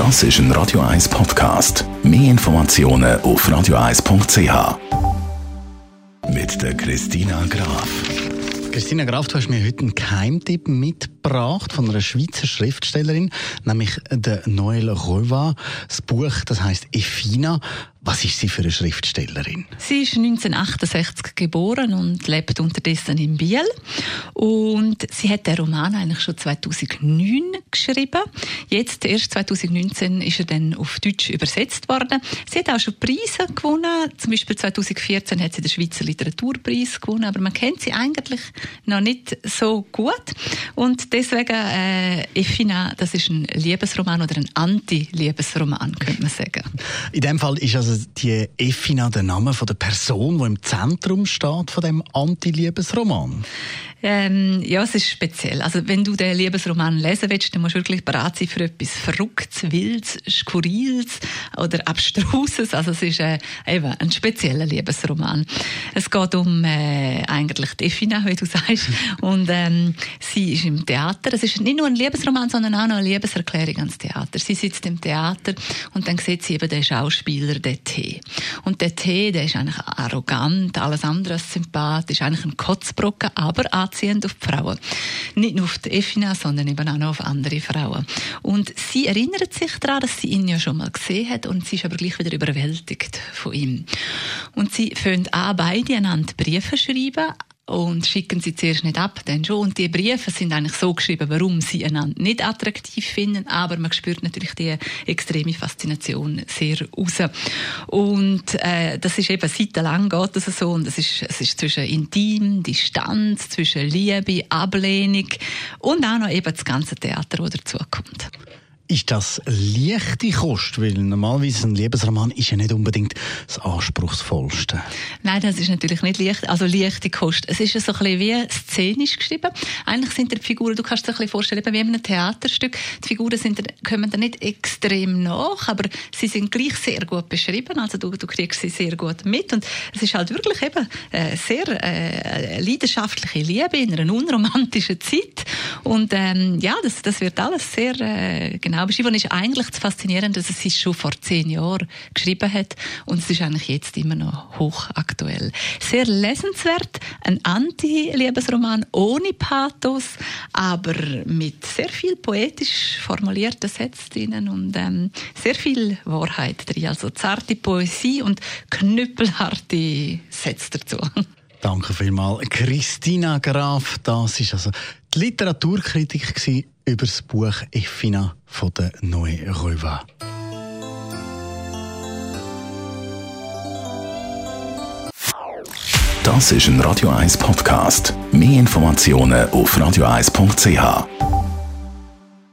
Das ist ein Radio 1 Podcast. Mehr Informationen auf radio1.ch. Mit der Christina Graf. Christina Graf, du hast mir heute einen Geheimtipp mitgebracht von einer Schweizer Schriftstellerin, nämlich der Noël Reuva. Das Buch, das heißt Efina. Was ist sie für eine Schriftstellerin? Sie ist 1968 geboren und lebt unterdessen in Biel. Und sie hat den Roman eigentlich schon 2009 geschrieben. Jetzt, erst 2019, ist er dann auf Deutsch übersetzt worden. Sie hat auch schon Preise gewonnen. Zum Beispiel 2014 hat sie den Schweizer Literaturpreis gewonnen. Aber man kennt sie eigentlich noch nicht so gut. Und deswegen, äh, Effina, das ist ein Liebesroman oder ein Anti-Liebesroman, könnte man sagen. In dem Fall ist also die Effina der Name von der Person, die im Zentrum steht von dem Anti-Liebesroman? Ähm, ja, es ist speziell. Also wenn du den Liebesroman lesen willst, dann musst du wirklich bereit sein für etwas Verrücktes, Wildes, Skurriles oder Abstruses. Also es ist äh, eben ein spezieller Liebesroman. Es geht um äh, eigentlich Defina, wie du sagst. Und ähm, sie ist im Theater. Es ist nicht nur ein Liebesroman, sondern auch noch eine Liebeserklärung ans Theater. Sie sitzt im Theater und dann sieht sie eben den Schauspieler, den T. Und der T, der ist eigentlich arrogant, alles andere als sympathisch, eigentlich ein Kotzbrocken, aber anziehend auf die Frauen. Nicht nur auf die Effina, sondern eben auch noch auf andere Frauen. Und sie erinnert sich daran, dass sie ihn ja schon mal gesehen hat und sie ist aber gleich wieder überwältigt von ihm. Und sie fangen an, beide einander Briefe schreiben, und schicken sie zuerst nicht ab, dann schon. Und die Briefe sind eigentlich so geschrieben, warum sie einander nicht attraktiv finden, aber man spürt natürlich die extreme Faszination sehr raus. Und äh, das ist eben seitenlang geht das so und es ist, es ist zwischen Intim, Distanz, zwischen Liebe, Ablehnung und auch noch eben das ganze Theater, das dazukommt. Ist das leichte Kost? Weil normalerweise ein Liebesroman ist ja nicht unbedingt das anspruchsvollste. Nein, das ist natürlich nicht leicht. Also leichte Kost. Es ist so ein bisschen wie szenisch geschrieben. Eigentlich sind die Figuren, du kannst dir ein bisschen vorstellen, wie in einem Theaterstück. Die Figuren sind, kommen da nicht extrem nach, aber sie sind gleich sehr gut beschrieben. Also du, du kriegst sie sehr gut mit. Und es ist halt wirklich eben äh, sehr äh, leidenschaftliche Liebe in einer unromantischen Zeit. Und ähm, ja, das, das wird alles sehr äh, genau beschrieben. Und ist eigentlich das Faszinierende, dass es sie schon vor zehn Jahren geschrieben hat und es ist eigentlich jetzt immer noch hochaktuell. Sehr lesenswert, ein Anti-Liebesroman ohne Pathos, aber mit sehr viel poetisch formulierten Sätzen drinnen und ähm, sehr viel Wahrheit drin. Also zarte Poesie und knüppelharte Sätze dazu. Danke vielmals. Christina Graf, das ist also die Literaturkritik über das Buch Effina von der Noé Reuva. Das ist ein Radio 1 Podcast. Mehr Informationen auf radio1.ch.